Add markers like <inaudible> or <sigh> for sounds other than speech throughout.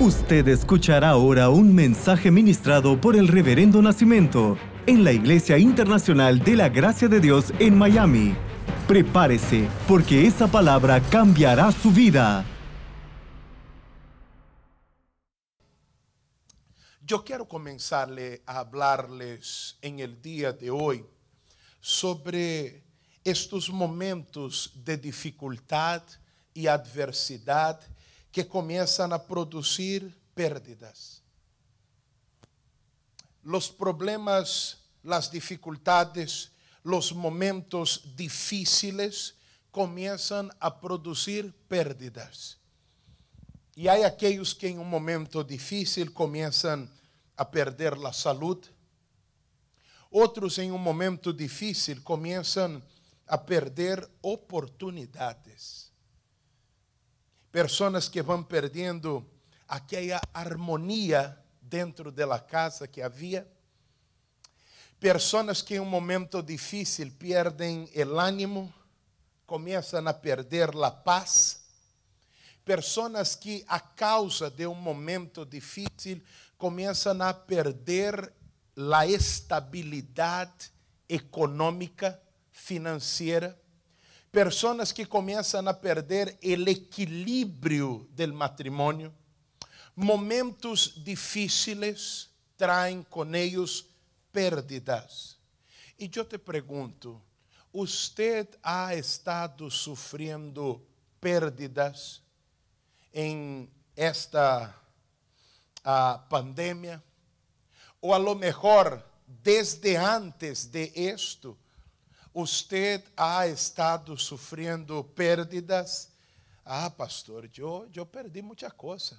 Usted escuchará ahora un mensaje ministrado por el Reverendo Nacimiento en la Iglesia Internacional de la Gracia de Dios en Miami. Prepárese, porque esa palabra cambiará su vida. Yo quiero comenzarle a hablarles en el día de hoy sobre estos momentos de dificultad y adversidad que começam a produzir pérdidas. Los problemas, las dificultades, los momentos difíciles começam a produzir pérdidas. E há aqueles que em um momento difícil começam a perder a saúde. Outros em um momento difícil começam a perder oportunidades pessoas que vão perdendo aquela harmonia dentro da casa que havia, pessoas que em um momento difícil perdem o ânimo, começam a perder a paz, pessoas que a causa de um momento difícil começam a perder a estabilidade econômica, financeira pessoas que começam a perder o equilíbrio do matrimônio. Momentos difíceis traem com eles pérdidas. E eu te pergunto, você ha estado sofrendo pérdidas em esta a pandemia? Ou a lo mejor, desde antes de esto, usted ha estado sufriendo pérdidas. Ah, pastor, yo, yo perdí muchas cosas.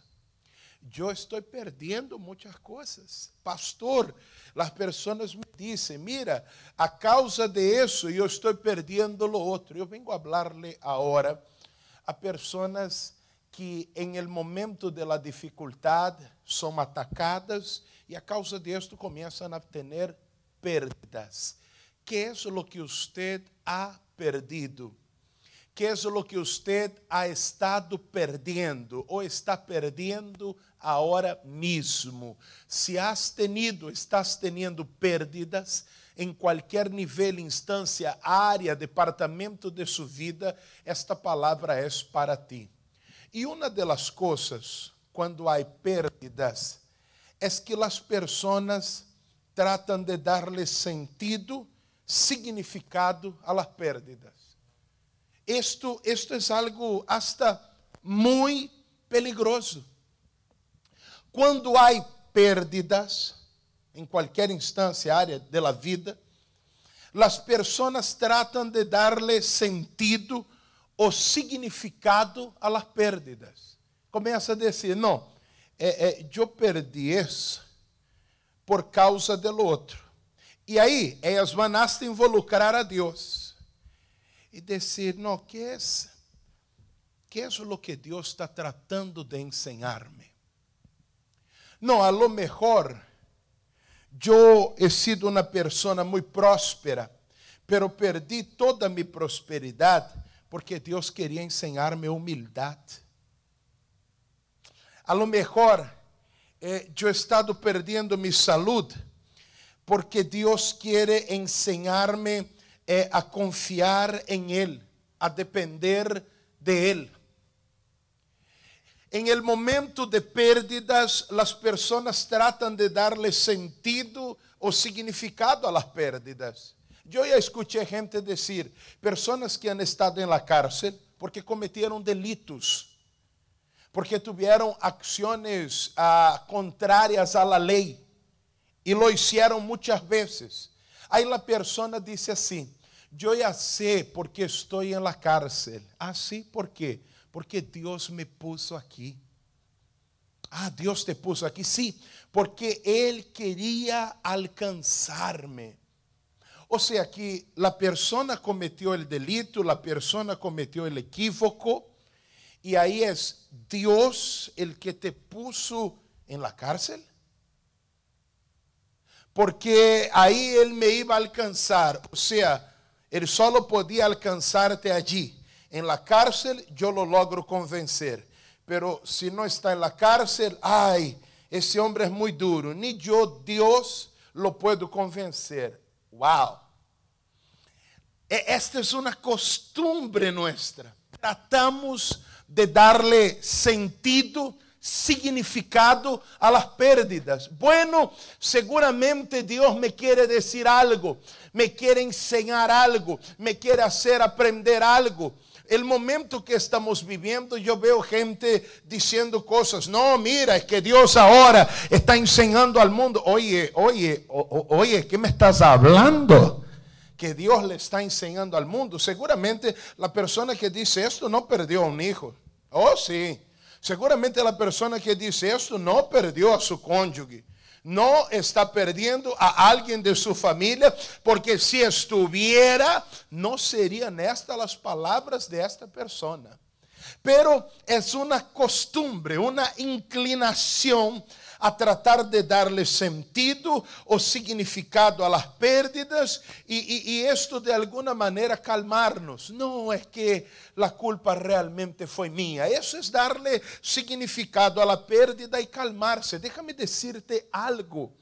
Yo estoy perdiendo muchas cosas. Pastor, las personas me dicen, mira, a causa de eso yo estoy perdiendo lo otro. Yo vengo a hablarle ahora a personas que en el momento de la dificultad son atacadas y a causa de esto comienzan a tener pérdidas. ¿Qué es lo que usted ha perdido? ¿Qué es lo que usted ha estado perdiendo o está perdiendo ahora mismo? Si has tenido, estás teniendo pérdidas em qualquer nível, instância, área, departamento de sua vida, esta palavra é para ti. E uma das coisas, quando há pérdidas, é que as pessoas tratam de darle sentido significado a las pérdidas. Esto es algo hasta muy peligroso. Quando há pérdidas, em qualquer instância, área da vida, as pessoas tratam de darle sentido ou significado a las pérdidas. Começa a dizer, não, é, é, eu perdi isso por causa do outro. E aí, elas vão a involucrar a Deus e dizer: Não, que é que é o que Deus está tratando de ensinar-me? Não, a lo mejor eu he sido uma pessoa muito próspera, pero perdi toda minha prosperidade porque Deus queria ensinar-me humildade. A lo mejor eh, he estado perdendo minha saúde porque Dios quiere enseñarme eh, a confiar en Él, a depender de Él. En el momento de pérdidas, las personas tratan de darle sentido o significado a las pérdidas. Yo ya escuché gente decir, personas que han estado en la cárcel porque cometieron delitos, porque tuvieron acciones ah, contrarias a la ley y lo hicieron muchas veces. Ahí la persona dice así, yo ya sé por qué estoy en la cárcel. Ah, sí, ¿por qué? Porque Dios me puso aquí. Ah, Dios te puso aquí, sí, porque Él quería alcanzarme. O sea que la persona cometió el delito, la persona cometió el equívoco, y ahí es Dios el que te puso en la cárcel porque aí ele me iba a alcançar. Ou seja, ele só podia alcançar-te allí. Em la cárcel eu lo logro convencer, pero si no está en la cárcel, ay, ese hombre es muy duro, ni yo, Dios, lo puedo convencer. Wow. E, esta es una costumbre nuestra. Tratamos de darle sentido, significado a las pérdidas. Bueno, seguramente Dios me quiere decir algo, me quiere enseñar algo, me quiere hacer aprender algo. El momento que estamos viviendo, yo veo gente diciendo cosas. No, mira, es que Dios ahora está enseñando al mundo. Oye, oye, oye, ¿qué me estás hablando? Que Dios le está enseñando al mundo. Seguramente la persona que dice esto no perdió a un hijo. Oh, sí. Seguramente la persona que dice esto no perdió a su cónyuge no está perdiendo a alguien de su familia, porque si estuviera, no serían estas las palabras de esta persona. Pero es una costumbre, una inclinación a tratar de darle sentido o significado a las pérdidas y, esto de alguna manera calmarnos. No es que la culpa realmente fue mía. Eso es darle significado a la pérdida y calmarse. Déjame decirte algo.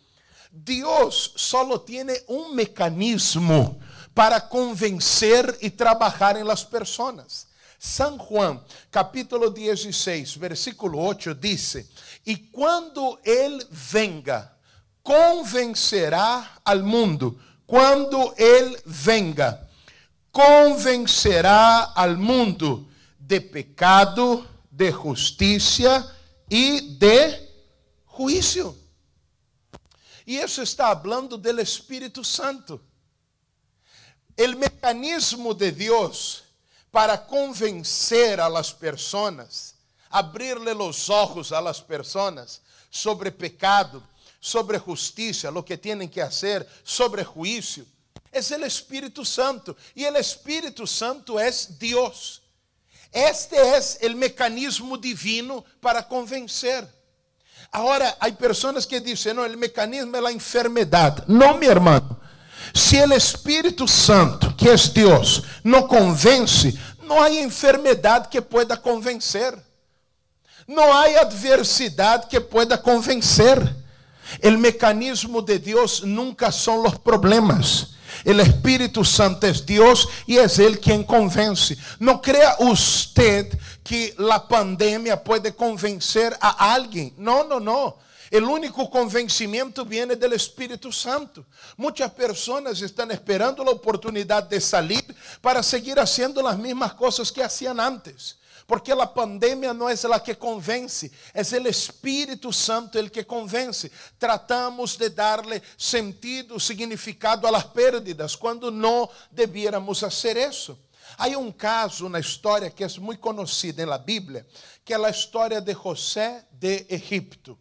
Dios solo tiene un mecanismo para convencer y trabajar en las personas. San Juan, capítulo 16, versículo 8 dice, y cuando Él venga, convencerá al mundo. Cuando Él venga, convencerá al mundo de pecado, de justicia y de juicio. E isso está falando do Espírito Santo. O mecanismo de Deus para convencer a las pessoas abrirle los ojos a las sobre pecado, sobre justicia, lo que tienen que hacer, sobre juicio. Es el Espíritu Santo y el Espíritu Santo es Dios. Este es el mecanismo divino para convencer. Ahora, hay personas que dicen, no, el mecanismo es la enfermedad. No, mi hermano. Si el Espíritu Santo, que es Dios, no convence, no hay enfermedad que pueda convencer. Não há adversidade que pueda convencer. O mecanismo de Deus nunca são os problemas. O Espírito Santo é Deus e é Ele quem convence. Não crea usted que a pandemia pode convencer a alguém. Não, não, não. O único convencimento viene do Espírito Santo. Muitas pessoas estão esperando a oportunidade de sair para seguir fazendo as mesmas coisas que hacían antes. Porque a pandemia não é ela que convence, é o Espírito Santo el que convence. Tratamos de darle sentido, significado a las pérdidas, quando não debiéramos fazer isso. Há um caso na história que é muito conhecido na Bíblia, que é a história de José de Egipto.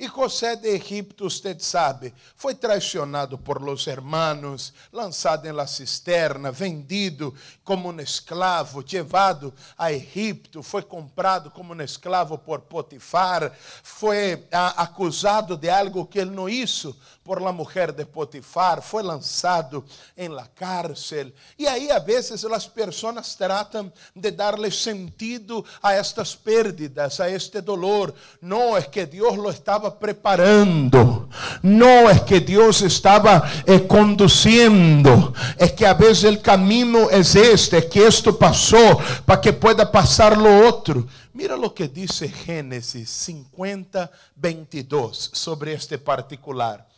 E José de Egipto, usted sabe, foi traicionado por los hermanos, lançado em la cisterna, vendido como um escravo, levado a Egipto, foi comprado como um escravo por Potifar, foi ah, acusado de algo que ele não hizo por la mujer de Potifar, foi lançado em la cárcel. E aí, a vezes, as pessoas tratam de darle sentido a estas pérdidas, a este dolor. Não é que Deus lo estava preparando, não é que Deus estava eh, conduzindo, é que a vezes o caminho é este, é que isto passou para que pueda passar lo outro. Mira lo que dice Gênesis 50, 22 sobre este particular.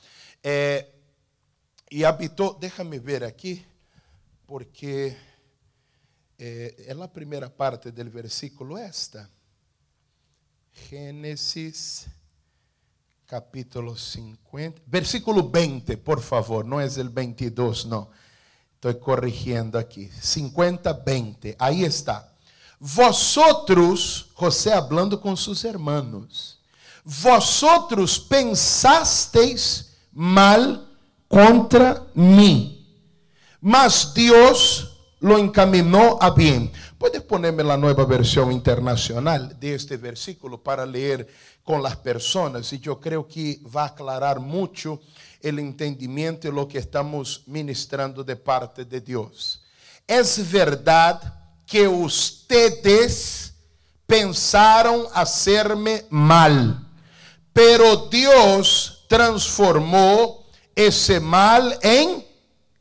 Eh, e habitou, déjame ver aqui, porque é, é a primeira parte do versículo esta. Gênesis capítulo 50, versículo 20, por favor, não é o 22, não. Estou corrigindo aqui. 50, 20. Aí está. Vosotros, José hablando com seus hermanos, vosotros pensasteis mal contra mí. Mas Dios lo encaminó a bien. Puedes ponerme la nueva versión internacional de este versículo para leer con las personas y yo creo que va a aclarar mucho el entendimiento de lo que estamos ministrando de parte de Dios. Es verdad que ustedes pensaron hacerme mal, pero Dios transformó ese mal en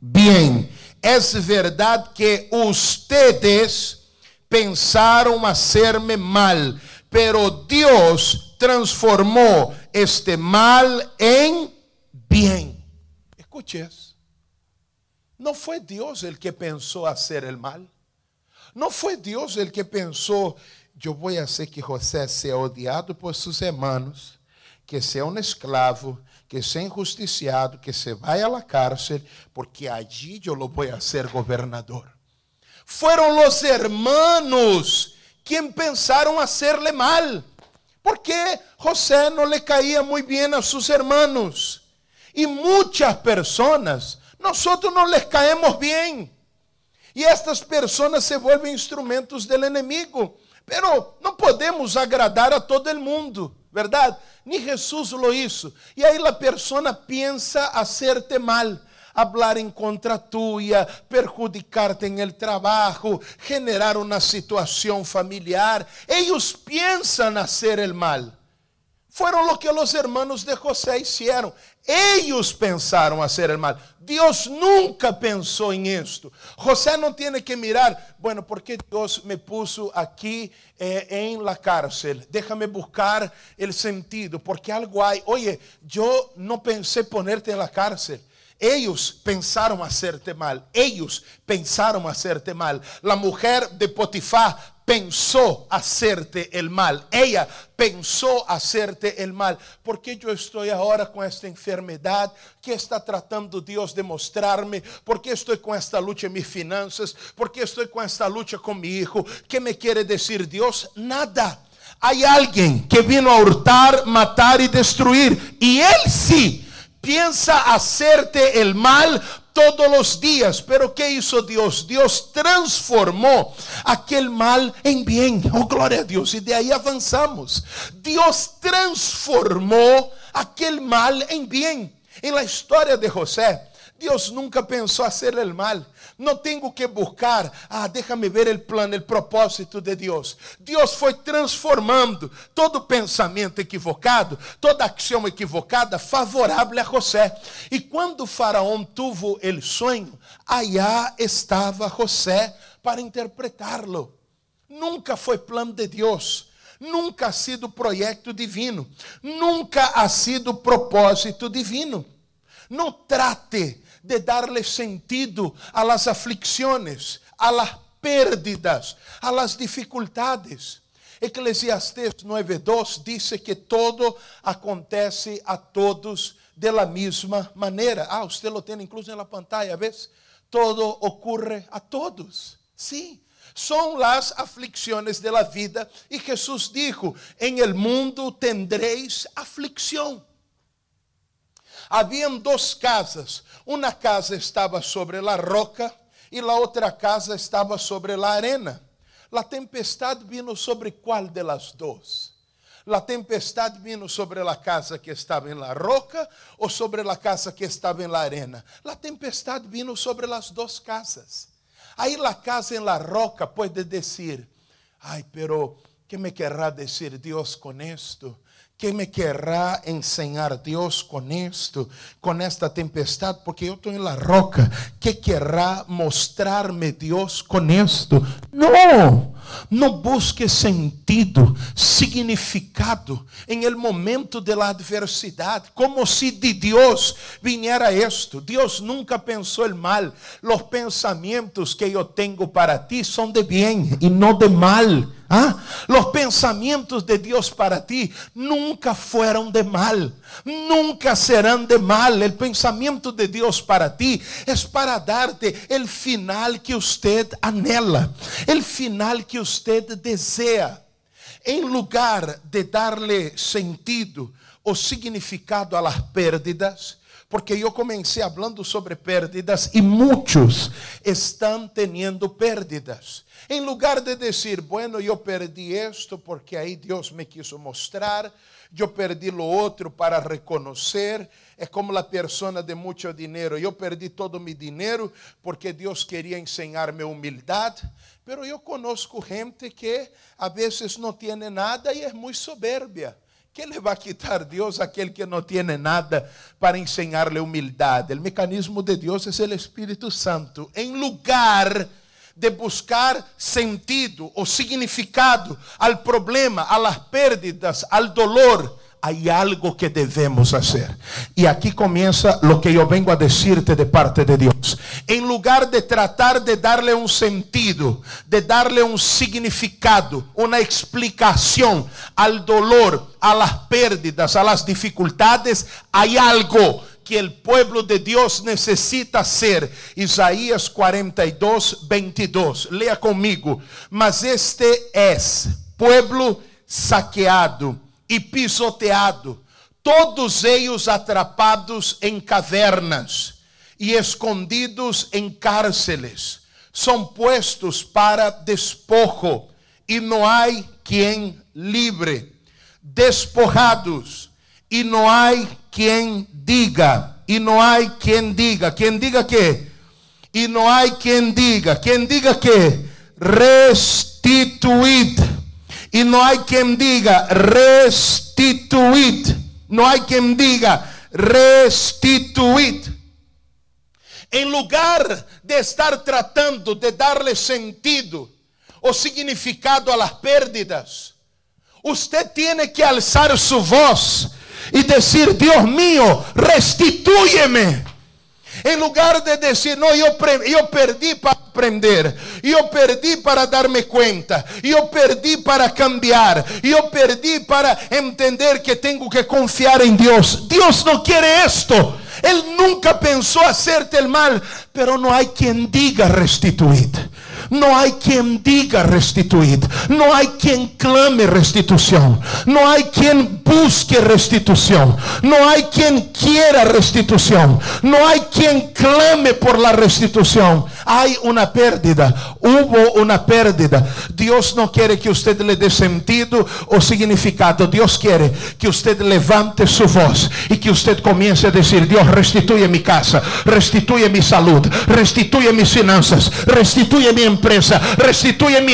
bien. Es verdad que ustedes pensaron hacerme mal, pero Dios transformó este mal en bien. Escuches, no fue Dios el que pensó hacer el mal. No fue Dios el que pensó, yo voy a hacer que José sea odiado por sus hermanos, que sea un esclavo, que sea injusticiado, que se vaya a la cárcel, porque allí yo lo voy a hacer gobernador. Fueron los hermanos quien pensaron hacerle mal, porque José no le caía muy bien a sus hermanos. Y muchas personas, nosotros no les caemos bien. E estas pessoas se volvem instrumentos do inimigo. Pero não podemos agradar a todo el mundo, verdade? Ni Jesus lo hizo. E aí a persona pensa hacerte mal, hablar em contra tuya, perjudicarte en el trabajo, generar uma situação familiar. Eles pensam hacer el mal. Fueron lo que los hermanos de José hicieron. Ellos pensaron hacer el mal. Dios nunca pensó en esto. José no tiene que mirar, bueno, ¿por qué Dios me puso aquí eh, en la cárcel? Déjame buscar el sentido, porque algo hay. Oye, yo no pensé ponerte en la cárcel. Ellos pensaron hacerte mal. Ellos pensaron hacerte mal. La mujer de Potifar pensó hacerte el mal. Ella pensó hacerte el mal. Porque yo estoy ahora con esta enfermedad? que está tratando Dios de mostrarme? ¿Por qué estoy con esta lucha en mis finanzas? ¿Por qué estoy con esta lucha con mi hijo? ¿Qué me quiere decir Dios? Nada. Hay alguien que vino a hurtar, matar y destruir. Y él sí piensa hacerte el mal todos los días. Pero ¿qué hizo Dios? Dios transformó aquel mal en bien. Oh, gloria a Dios. Y de ahí avanzamos. Dios transformó aquel mal en bien. En la historia de José, Dios nunca pensó hacer el mal. No tengo que buscar, ah, déjame ver el plan, el propósito de Dios. Dios foi transformando todo pensamento equivocado, toda acção equivocada favorável a José. E quando o faraó tuvo el sonho, allá estava José para interpretá-lo. Nunca foi plano de Deus nunca ha sido projeto divino, nunca ha sido propósito divino. Não trate de darle sentido a las aflicciones, a las pérdidas, a las dificultades. Eclesiastes 9:2 dice que todo acontece a todos de la misma manera. Ah, usted lo tiene incluso en la pantalla, ¿ves? Todo ocurre a todos. Sí. Son las aflicciones de la vida y Jesús dijo, en el mundo tendréis aflicción. Haviam duas casas. Uma casa estava sobre a roca e a outra casa estava sobre a arena. A tempestade vino sobre qual de las duas? A tempestade vino sobre a casa que estava em la roca ou sobre a casa que estava em la arena? A tempestade vino sobre as duas casas. Aí a casa em la roca pode dizer: Ai, pero que me querrá dizer Deus com isto? ¿Qué me querrá enseñar Dios con esto, con esta tempestad? Porque yo estoy en la roca. ¿Qué querrá mostrarme Dios con esto? No, no busque sentido, significado en el momento de la adversidad, como si de Dios viniera esto. Dios nunca pensó el mal. Los pensamientos que yo tengo para ti son de bien y no de mal. ¿Ah? Los pensamientos de Dios para ti nunca fueron de mal, nunca serán de mal. El pensamiento de Dios para ti es para darte el final que usted anhela, el final que usted desea. En lugar de darle sentido o significado a las pérdidas, Porque eu comecei falando sobre pérdidas e muitos estão tendo pérdidas. En lugar de decir, bueno, yo perdí esto porque ahí Dios me quiso mostrar, yo perdí lo otro para reconocer. Es como la persona de mucho dinero. Yo perdí todo mi dinero porque Dios quería enseñarme humildad. Pero yo conozco gente que a veces no tiene nada y es muy soberbia. ¿Qué le va a quitar Dios a aquel que no tiene nada para enseñarle humildad? El mecanismo de Dios es el Espíritu Santo. En lugar de buscar sentido ou significado al problema, a las pérdidas, al dolor, hay algo que debemos hacer. Y aquí comienza lo que yo vengo a decirte de parte de Dios. En lugar de tratar de darle un sentido, de darle un significado, una explicación al dolor, a las pérdidas, a las dificultades, hay algo que el pueblo de Dios necesita ser. Isaías 42, 22. Lea comigo. Mas este es pueblo saqueado e pisoteado, todos eles atrapados em cavernas e escondidos em cárceles. São puestos para despojo e não há quem livre. Despojados e não há quien diga, y no hay quien diga, quien diga que, y no hay quien diga, quien diga que, restituid, y no hay quien diga, restituid, no hay quien diga, restituid. En lugar de estar tratando de darle sentido o significado a las pérdidas, usted tiene que alzar su voz y decir, Dios mío, restitúyeme. En lugar de decir, no, yo, yo perdí para aprender, yo perdí para darme cuenta, yo perdí para cambiar, yo perdí para entender que tengo que confiar en Dios. Dios no quiere esto. Él nunca pensó hacerte el mal, pero no hay quien diga restituir. No hay quien diga restituir. No hay quien clame restitución. No hay quien busque restitución. No hay quien quiera restitución. No hay quien clame por la restitución. Hay una pérdida. Hubo una pérdida. Dios no quiere que usted le dé sentido o significado. Dios quiere que usted levante su voz y que usted comience a decir, Dios restituye mi casa, restituye mi salud, restituye mis finanzas, restituye mi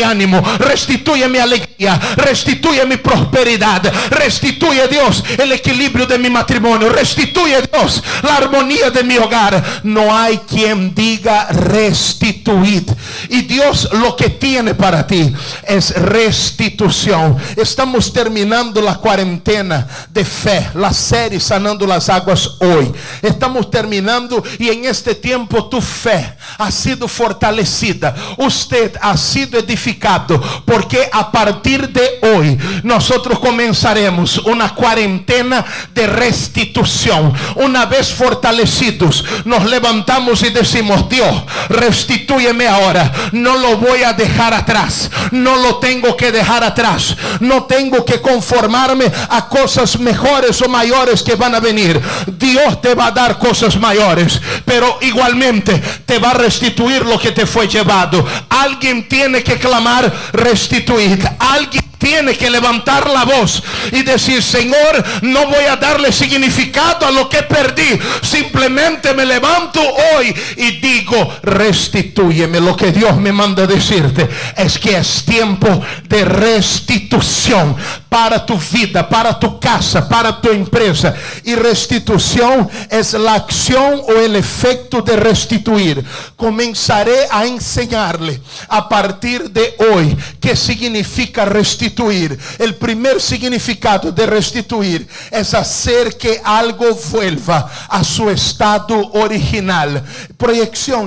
ánimo, restituye mi alegría, restituye mi prosperidad, restituye Dios el equilibrio de mi matrimonio, restituye Dios la armonía de mi hogar. No hay quien diga restituir. Y Dios lo que tiene para ti es restitución. Estamos terminando la cuarentena de fe, la serie Sanando las Aguas hoy. Estamos terminando y en este tiempo tu fe ha sido fortalecida. Usted ha sido edificado porque a partir de hoy nosotros comenzaremos una cuarentena de restitución. Una vez fortalecidos, nos levantamos y decimos, Dios, restitúyeme ahora. No lo voy a dejar atrás. No lo tengo que dejar atrás. No tengo que conformarme a cosas mejores o mayores que van a venir. Dios te va a dar cosas mayores, pero igualmente te va a restituir lo que te fue llevado. Alguien tiene que clamar restituir. Alguien tiene que levantar la voz y decir, Señor, no voy a darle significado a lo que perdí. Simplemente me levanto hoy y digo, restitúyeme. Lo que Dios me manda decirte es que es tiempo de restitución para tu vida, para tu casa, para tu empresa. Y restitución es la acción o el efecto de restituir. Comenzaré a enseñarle a partir de hoy qué significa restituir. El primer significado de restituir es hacer que algo vuelva a su estado original.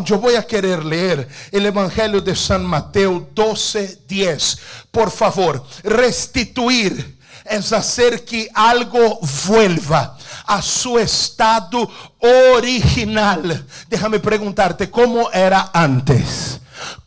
Yo voy a querer leer el Evangelio de San Mateo 12, 10. Por favor, restituir es hacer que algo vuelva a su estado original. Déjame preguntarte, ¿cómo era antes?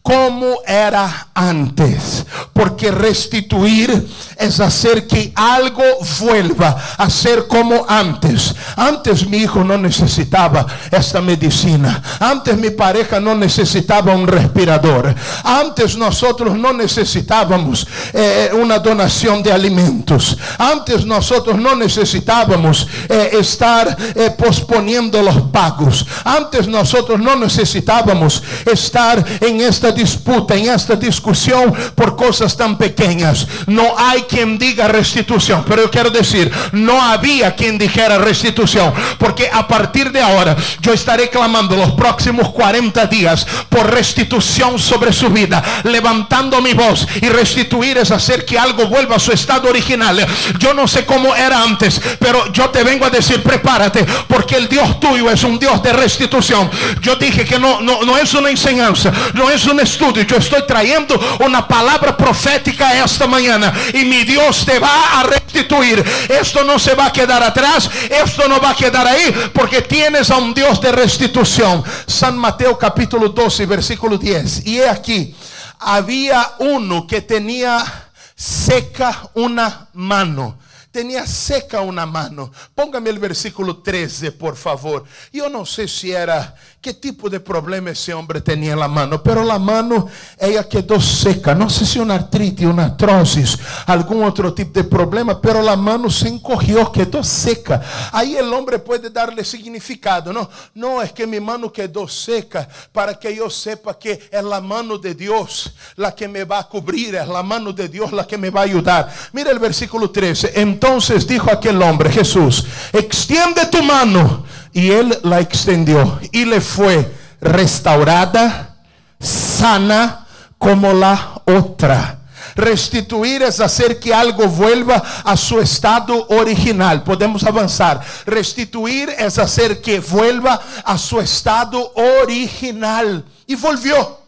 Como era antes, porque restituir es hacer que algo vuelva a ser como antes. Antes mi hijo no necesitaba esta medicina, antes mi pareja no necesitaba un respirador, antes nosotros no necesitábamos eh, una donación de alimentos, antes nosotros no necesitábamos eh, estar eh, posponiendo los pagos, antes nosotros no necesitábamos estar en esta disputa, en esta discusión por cosas tan pequeñas. No hay quien diga restitución, pero yo quiero decir, no había quien dijera restitución, porque a partir de ahora yo estaré clamando los próximos 40 días por restitución sobre su vida, levantando mi voz y restituir es hacer que algo vuelva a su estado original. Yo no sé cómo era antes, pero yo te vengo a decir, prepárate, porque el Dios tuyo es un Dios de restitución. Yo dije que no, no, no es una enseñanza, no es un estudio, yo estoy trayendo una palabra profética esta mañana y mi Dios te va a restituir. Esto no se va a quedar atrás, esto no va a quedar ahí, porque tienes a un Dios de restitución. San Mateo capítulo 12, versículo 10. Y he aquí, había uno que tenía seca una mano tenía seca una mano. Póngame el versículo 13, por favor. Yo no sé si era qué tipo de problema ese hombre tenía en la mano, pero la mano ella quedó seca. No sé si una artritis, una artrosis, algún otro tipo de problema, pero la mano se encogió, quedó seca. Ahí el hombre puede darle significado, ¿no? No es que mi mano quedó seca para que yo sepa que es la mano de Dios la que me va a cubrir, es la mano de Dios la que me va a ayudar. Mira el versículo 13. Entonces dijo aquel hombre, Jesús, extiende tu mano. Y él la extendió y le fue restaurada, sana como la otra. Restituir es hacer que algo vuelva a su estado original. Podemos avanzar. Restituir es hacer que vuelva a su estado original. Y volvió.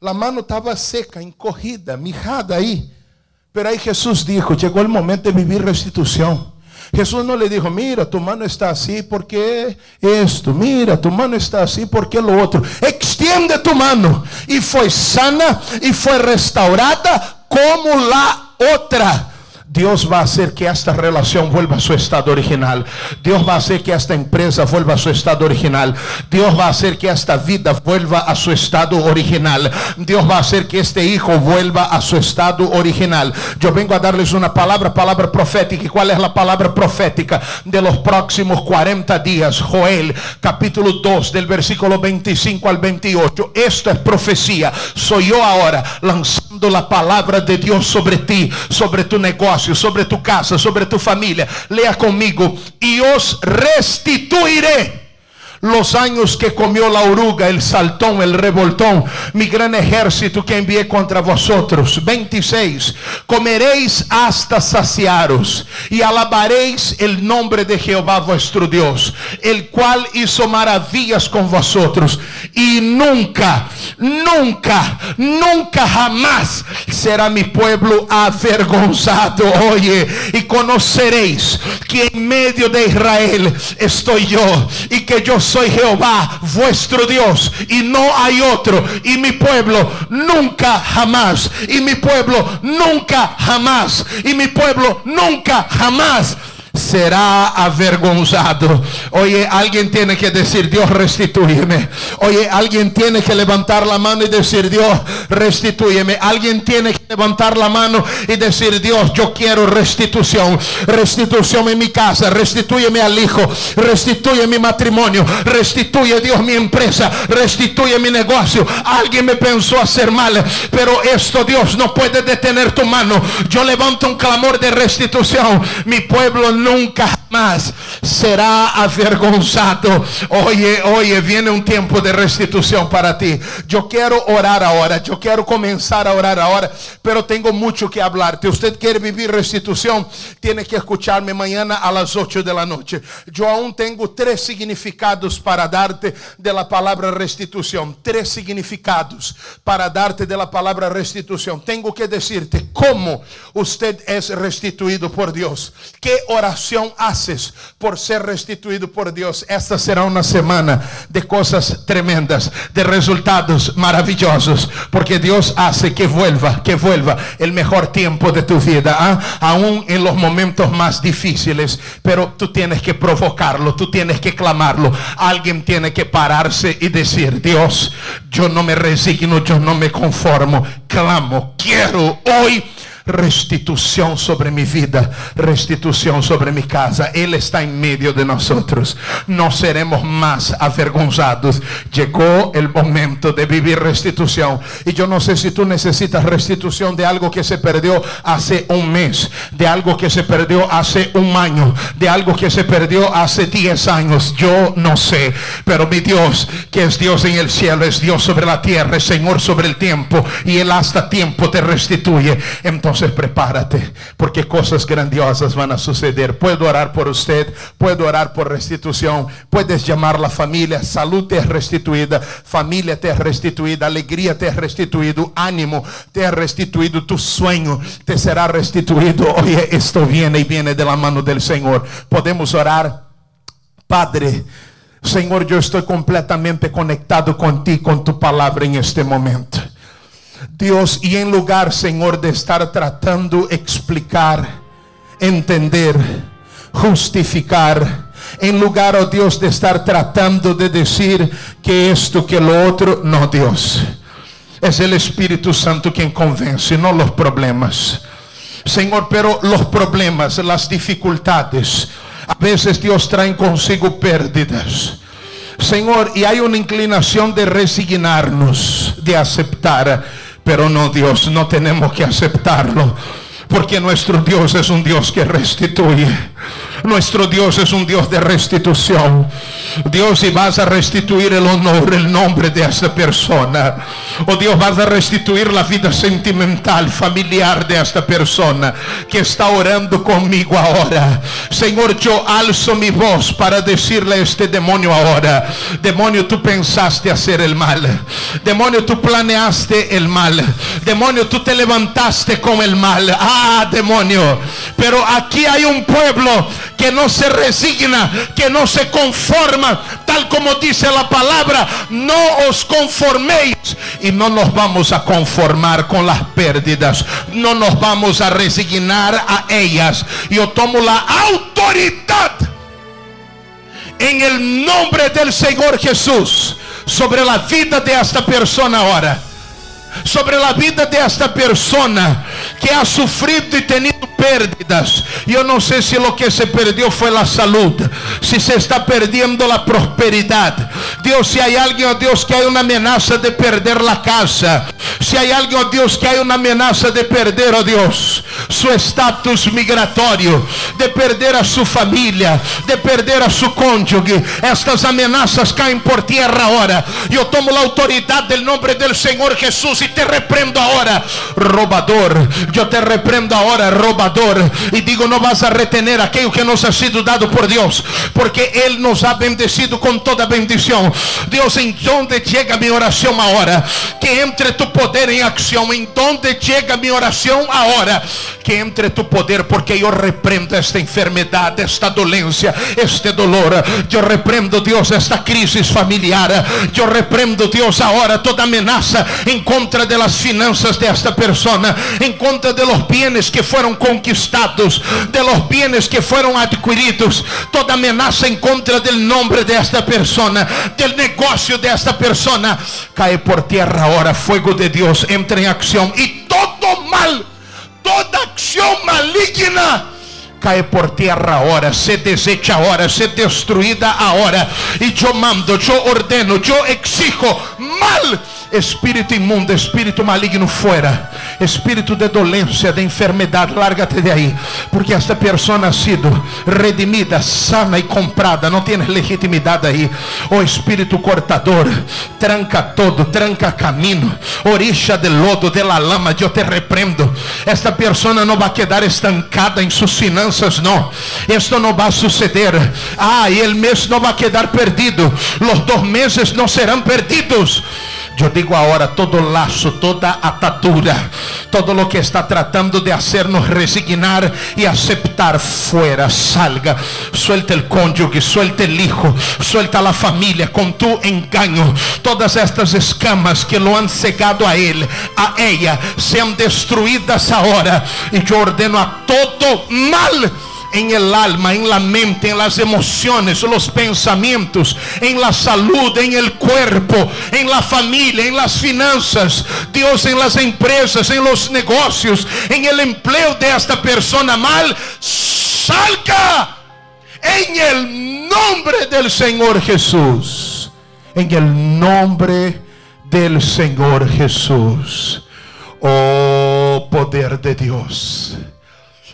La mano estaba seca, encogida, mijada ahí. Pero ahí Jesús dijo, llegó el momento de vivir restitución. Jesús no le dijo, mira, tu mano está así porque esto, mira, tu mano está así porque lo otro. Extiende tu mano. Y fue sana y fue restaurada como la otra. Dios va a hacer que esta relación vuelva a su estado original. Dios va a hacer que esta empresa vuelva a su estado original. Dios va a hacer que esta vida vuelva a su estado original. Dios va a hacer que este hijo vuelva a su estado original. Yo vengo a darles una palabra, palabra profética. ¿Y cuál es la palabra profética de los próximos 40 días? Joel, capítulo 2, del versículo 25 al 28. Esto es profecía. Soy yo ahora lanzando la palabra de Dios sobre ti, sobre tu negocio sobre tu casa, sobre tu familia. Lea conmigo. Y os restituiré los años que comió la oruga, el saltón, el revoltón, mi gran ejército que envié contra vosotros. 26. Comeréis hasta saciaros y alabaréis el nombre de Jehová vuestro Dios, el cual hizo maravillas con vosotros. Y nunca, nunca, nunca jamás será mi pueblo avergonzado. Oye, y conoceréis que en medio de Israel estoy yo y que yo soy Jehová vuestro Dios y no hay otro. Y mi pueblo nunca jamás. Y mi pueblo nunca jamás. Y mi pueblo nunca jamás será avergonzado. Oye, alguien tiene que decir, Dios restitúyeme. Oye, alguien tiene que levantar la mano y decir, Dios restitúyeme. Alguien tiene que levantar la mano y decir, Dios, yo quiero restitución. Restitución en mi casa. Restitúyeme al hijo. Restituye mi matrimonio. Restituye Dios mi empresa. Restituye mi negocio. Alguien me pensó hacer mal, pero esto Dios no puede detener tu mano. Yo levanto un clamor de restitución. Mi pueblo nunca más será avergonzado. Oye, oye, viene un tiempo de restitución para ti. Yo quiero orar ahora, yo quiero comenzar a orar ahora, pero tengo mucho que hablarte. Usted quiere vivir restitución, tiene que escucharme mañana a las 8 de la noche. Yo aún tengo tres significados para darte de la palabra restitución. Tres significados para darte de la palabra restitución. Tengo que decirte cómo usted es restituido por Dios. ¿Qué oración? acción por ser restituido por Dios, esta será una semana de cosas tremendas, de resultados maravillosos, porque Dios hace que vuelva, que vuelva el mejor tiempo de tu vida, ¿ah? aún en los momentos más difíciles, pero tú tienes que provocarlo, tú tienes que clamarlo, alguien tiene que pararse y decir, Dios, yo no me resigno, yo no me conformo, clamo, quiero hoy restitución sobre mi vida, restitución sobre mi casa. Él está en medio de nosotros. No seremos más avergonzados. Llegó el momento de vivir restitución. Y yo no sé si tú necesitas restitución de algo que se perdió hace un mes, de algo que se perdió hace un año, de algo que se perdió hace 10 años. Yo no sé. Pero mi Dios, que es Dios en el cielo, es Dios sobre la tierra, es Señor sobre el tiempo. Y Él hasta tiempo te restituye. Entonces, entonces prepárate, porque cosas grandiosas van a suceder. Puedo orar por usted, puedo orar por restitución, puedes llamar la familia, salud te es restituida, familia te es restituida, alegría te es restituido, ánimo te es restituido, tu sueño te será restituido. Oye, esto viene y viene de la mano del Señor. Podemos orar, Padre. Señor, yo estoy completamente conectado con ti, con tu palabra en este momento. Dios, y en lugar, Señor, de estar tratando explicar, entender, justificar, en lugar, oh Dios, de estar tratando de decir que esto, que lo otro, no, Dios. Es el Espíritu Santo quien convence, no los problemas. Señor, pero los problemas, las dificultades, a veces Dios trae consigo pérdidas. Señor, y hay una inclinación de resignarnos, de aceptar pero no, Dios, no tenemos que aceptarlo. Porque nuestro Dios es un Dios que restituye. Nuestro Dios es un Dios de restitución. Dios, y vas a restituir el honor, el nombre de esta persona. O oh, Dios, vas a restituir la vida sentimental, familiar de esta persona que está orando conmigo ahora. Señor, yo alzo mi voz para decirle a este demonio ahora. Demonio, tú pensaste hacer el mal. Demonio, tú planeaste el mal. Demonio, tú te levantaste con el mal. Ah, demonio. Pero aquí hay un pueblo que no se resigna, que no se conforma, tal como dice la palabra, no os conforméis y no nos vamos a conformar con las pérdidas, no nos vamos a resignar a ellas. Yo tomo la autoridad en el nombre del Señor Jesús sobre la vida de esta persona ahora sobre la vida de esta persona que ha sufrido y tenido pérdidas. Yo no sé si lo que se perdió fue la salud, si se está perdiendo la prosperidad. Dios, si hay alguien, oh Dios, que hay una amenaza de perder la casa, si hay alguien, oh Dios, que hay una amenaza de perder, oh Dios, su estatus migratorio, de perder a su familia, de perder a su cónyuge, estas amenazas caen por tierra ahora. Yo tomo la autoridad del nombre del Señor Jesús y te reprendo ahora, robador. Yo te reprendo ahora, robador. Y digo, no vas a retener aquello que nos ha sido dado por Dios, porque Él nos ha bendecido con toda bendición. Dios, en donde llega mi oración ahora, que entre tu poder en acción. En donde llega mi oración ahora, que entre tu poder, porque yo reprendo esta enfermedad, esta dolencia, este dolor. Yo reprendo, Dios, esta crisis familiar. Yo reprendo, Dios, ahora toda amenaza en contra de las finanzas de esta persona, en contra de los bienes que fueron conquistados, de los bienes que fueron adquiridos, toda amenaza en contra del nombre de esta persona, del negocio de persona, cae por tierra ahora, fuego de Dios entra en acción y todo mal, toda acción maligna cae por tierra ahora, se desecha ahora, se destruida ahora. Y yo mando, yo ordeno, yo exijo mal espírito imundo, espírito maligno fuera, espírito de dolencia, de enfermedad, lárgate de ahí, porque esta persona ha sido redimida, sana y comprada, no tienes legitimidad ahí. Oh espírito cortador, tranca todo, tranca camino, orilla del lodo, de la lama, yo te reprendo. Esta persona no va a quedar estancada en sus finanzas, no. Esto no va a suceder. Ah, y el mes no va a quedar perdido. Los dos meses no serán perdidos Yo digo ahora todo lazo, toda atadura, todo lo que está tratando de hacernos resignar y aceptar fuera, salga. Suelta el cónyuge, suelta el hijo, suelta la familia con tu engaño. Todas estas escamas que lo han cegado a él, a ella, sean destruidas ahora. Y yo ordeno a todo mal en el alma, en la mente, en las emociones, los pensamientos, en la salud, en el cuerpo, en la familia, en las finanzas, Dios en las empresas, en los negocios, en el empleo de esta persona mal, salga en el nombre del Señor Jesús. En el nombre del Señor Jesús. Oh poder de Dios.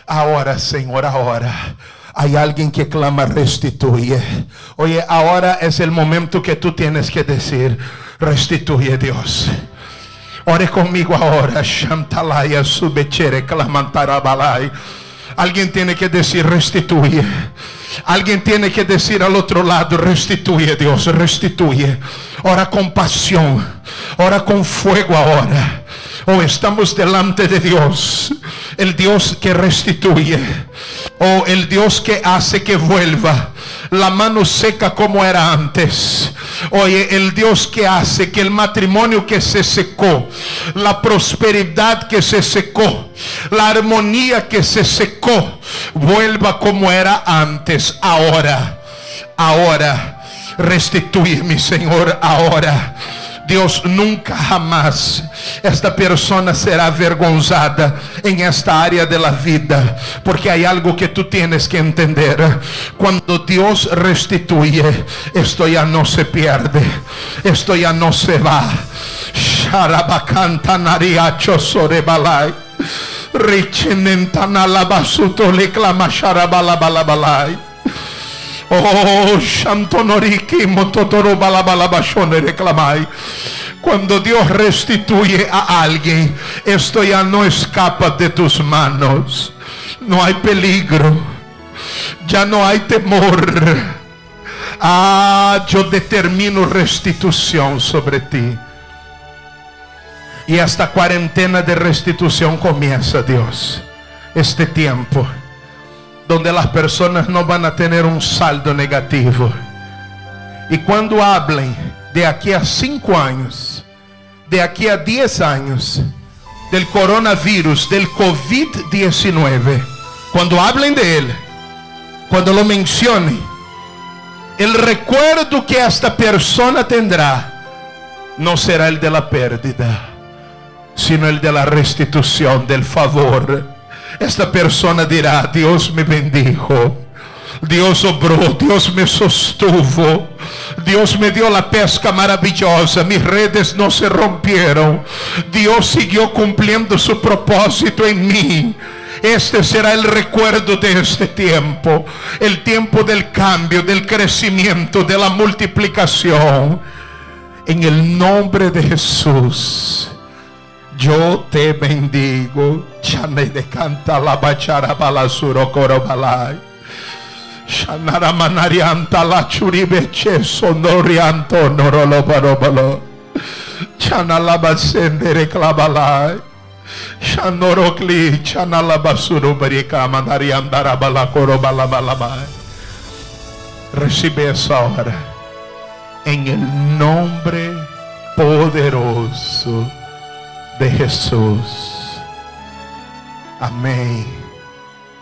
Ahora, Señor, ahora. Hay alguien que clama restituye. Oye, ahora es el momento que tú tienes que decir, restituye Dios. Ore conmigo ahora. Shantalaya subechere clamantarabalai. Alguien tiene que decir restituye. Alguien tiene que decir al otro lado, restituye Dios, restituye. Ora con pasión, ora con fuego ahora. Oh, estamos delante de Dios, el Dios que restituye, oh, el Dios que hace que vuelva la mano seca como era antes. Oye, el Dios que hace que el matrimonio que se secó, la prosperidad que se secó, la armonía que se secó, vuelva como era antes, ahora, ahora. Restituye mi Señor ahora. Dios nunca jamás esta persona será avergonzada en esta área de la vida, porque hay algo que tú tienes que entender. Cuando Dios restituye, esto ya no se pierde, esto ya no se va. Sharabakanta nariacho sorebalai. Richinentana labasuto le clama sharabalabalai. Oh, Shantonoriki mototoro balabalabashone reclamai. Cuando Dios restituye a alguien, esto ya no escapa de tus manos. No hay peligro. Ya no hay temor. Ah, yo determino restitución sobre ti. Y esta cuarentena de restitución comienza, Dios. Este tiempo donde las personas no van a tener un saldo negativo. Y cuando hablen de aquí a cinco años, de aquí a diez años, del coronavirus, del COVID-19, cuando hablen de él, cuando lo mencionen, el recuerdo que esta persona tendrá no será el de la pérdida, sino el de la restitución, del favor esta persona dirá, Dios me bendijo. Dios obró, Dios me sostuvo, Dios me dio la pesca maravillosa, mis redes no se rompieron, Dios siguió cumpliendo su propósito en mí. Este será el recuerdo de este tiempo, el tiempo del cambio, del crecimiento, de la multiplicación. En el nombre de Jesús. Yo te bendigo. Chane de canta la bachara balasuro coro balai. Shanara manarianta la churibeche sonorianto norolo barobalo. Chana la basendere clabalai. Shanorokli chana la basuro barika manariandara balacoro balabalai. Recibe esa hora. En el nombre poderoso de Jesús. Amén.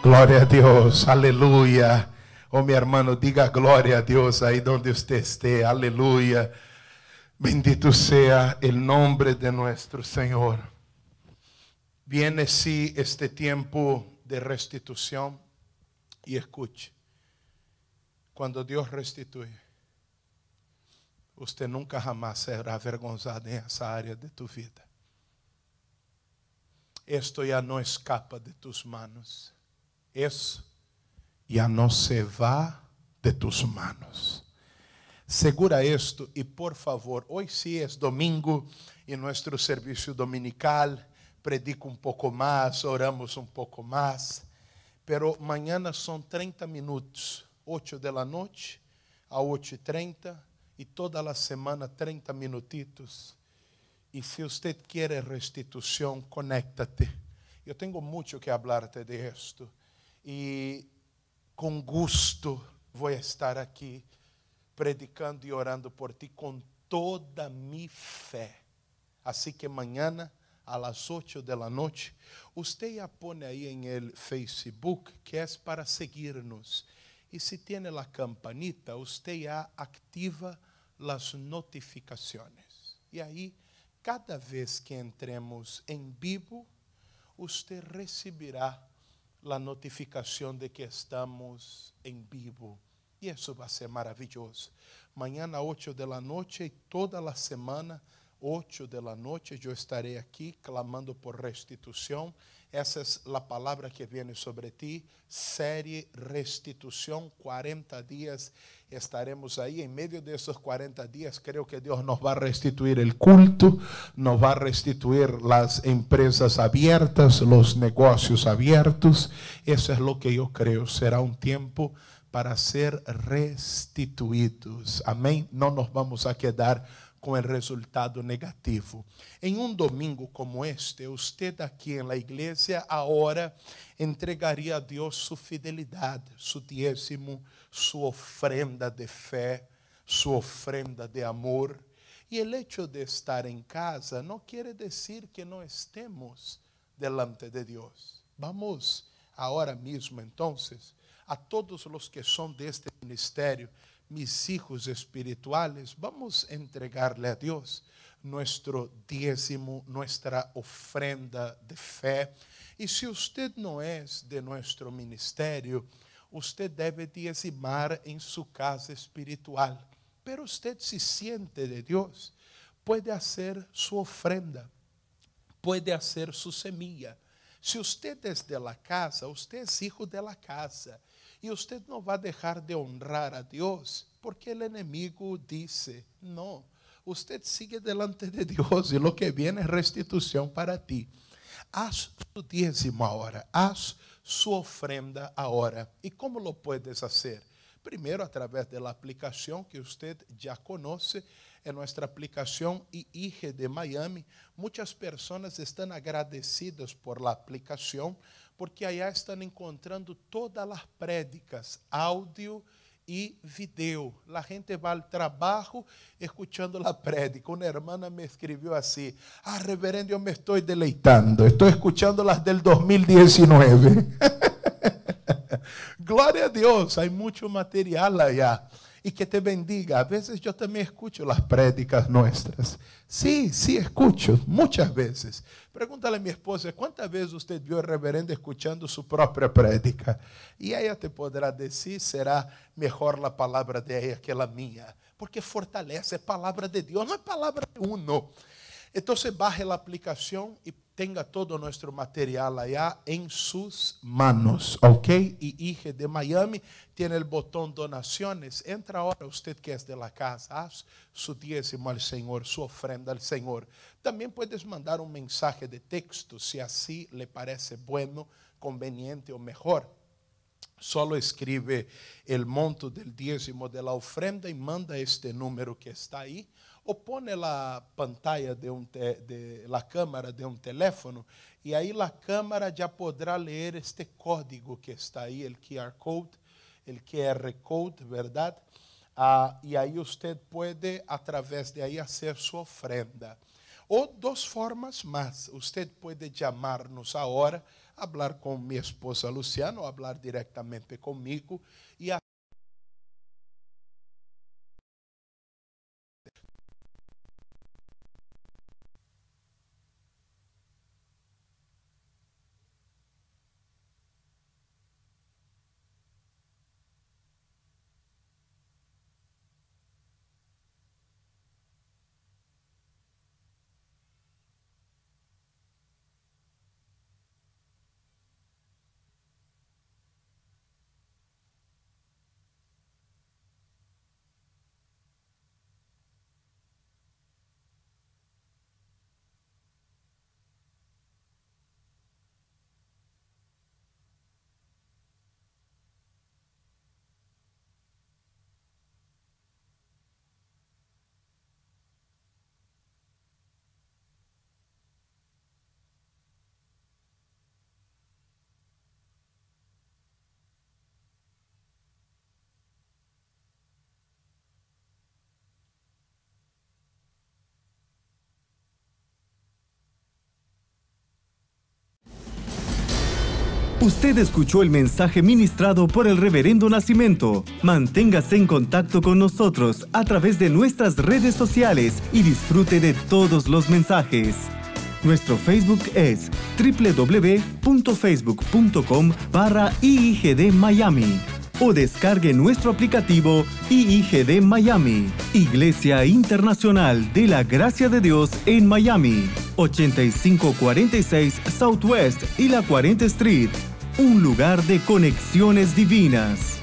Gloria a Dios. Aleluya. Oh, mi hermano, diga gloria a Dios ahí donde usted esté. Aleluya. Bendito sea el nombre de nuestro Señor. Viene sí este tiempo de restitución y escuche. Cuando Dios restituye, usted nunca jamás será avergonzado en esa área de tu vida esto ya no escapa de tus manos. Eso ya no se va de tus manos. Segura esto y por favor, hoy sí es domingo y nuestro servicio dominical, predico un poco más, oramos un poco más, pero mañana son 30 minutos, 8 de la noche a 8 y 30 y toda la semana 30 minutitos E se você quer restituição, conéctate. Eu tenho muito que hablarte de esto. E com gosto vou estar aqui predicando e orando por ti com toda minha fé. Assim que amanhã, a las 8 de la noche, usted ya pone aí em el Facebook que é para seguirnos. E se tiene la campanita, usted ya activa las notificaciones. E aí, cada vez que entremos em vivo, usted receberá a notificação de que estamos em vivo. E isso vai ser maravilhoso. Amanhã, às 8 da noite e toda a semana, 8 de la noite, eu estarei aqui clamando por restituição. Esa es la palabra que viene sobre ti. Serie restitución, 40 días estaremos ahí. En medio de esos 40 días creo que Dios nos va a restituir el culto, nos va a restituir las empresas abiertas, los negocios abiertos. Eso es lo que yo creo. Será un tiempo para ser restituidos. Amén. No nos vamos a quedar com o resultado negativo. Em um domingo como este, você aqui na igreja agora entregaria a Deus sua fidelidade, seu dízimo, sua ofrenda de fé, sua ofrenda de amor. E o hecho de estar em casa não quer dizer que não estemos delante de Deus. Vamos agora mesmo, então, a todos os que são deste ministério, mis hijos espirituales, vamos a entregarle a Dios nuestro diezmo, nuestra ofrenda de fe. Y si usted no es de nuestro ministerio, usted debe diezmar en su casa espiritual. Pero usted se siente de Dios, puede hacer su ofrenda, puede hacer su semilla. Si usted es de la casa, usted es hijo de la casa. Y usted no va a dejar de honrar a Dios porque el enemigo dice, no, usted sigue delante de Dios y lo que viene es restitución para ti. Haz tu diezmo ahora, haz su ofrenda ahora. ¿Y cómo lo puedes hacer? Primero a través de la aplicación que usted ya conoce, en nuestra aplicación IIG de Miami. Muchas personas están agradecidas por la aplicación porque aí estão encontrando todas as prédicas, áudio e vídeo. A gente ao trabalho escutando a prédica. Uma irmã me escreveu assim: Ah, reverendo, eu me estou deleitando, estou escutando as del 2019. <laughs> Glória a Deus, há muito material allá e que te bendiga. A vezes eu também escuto as prédicas nossas. Sim, sim, escuto, muitas vezes. Pregúntale a minha esposa, quantas vezes você viu o reverendo escutando sua própria prédica? E ela te poderá dizer, será melhor a palavra de ela que a minha. Porque fortalece, é palavra de Deus, não é palavra de uno. Então, você barre a aplicação e tenga todo nuestro material allá en sus manos, ¿ok? Y IG de Miami tiene el botón donaciones. Entra ahora usted que es de la casa, haz su diezmo al Señor, su ofrenda al Señor. También puedes mandar un mensaje de texto si así le parece bueno, conveniente o mejor. Solo escribe el monto del diezmo de la ofrenda y manda este número que está ahí põe a pantalla de, um te, de la câmera de um teléfono e aí a câmera já poderá ler este código que está aí, o QR code, o QR code, verdade? Ah, e aí você pode, através de aí, fazer sua ofrenda. Ou duas formas mais. Você pode chamar-nos agora, falar com minha esposa Luciana, ou falar diretamente comigo e Usted escuchó el mensaje ministrado por el Reverendo Nacimiento. Manténgase en contacto con nosotros a través de nuestras redes sociales y disfrute de todos los mensajes. Nuestro Facebook es www.facebook.com barra Miami o descargue nuestro aplicativo IIGD Miami, Iglesia Internacional de la Gracia de Dios en Miami, 8546 Southwest y la 40 Street, un lugar de conexiones divinas.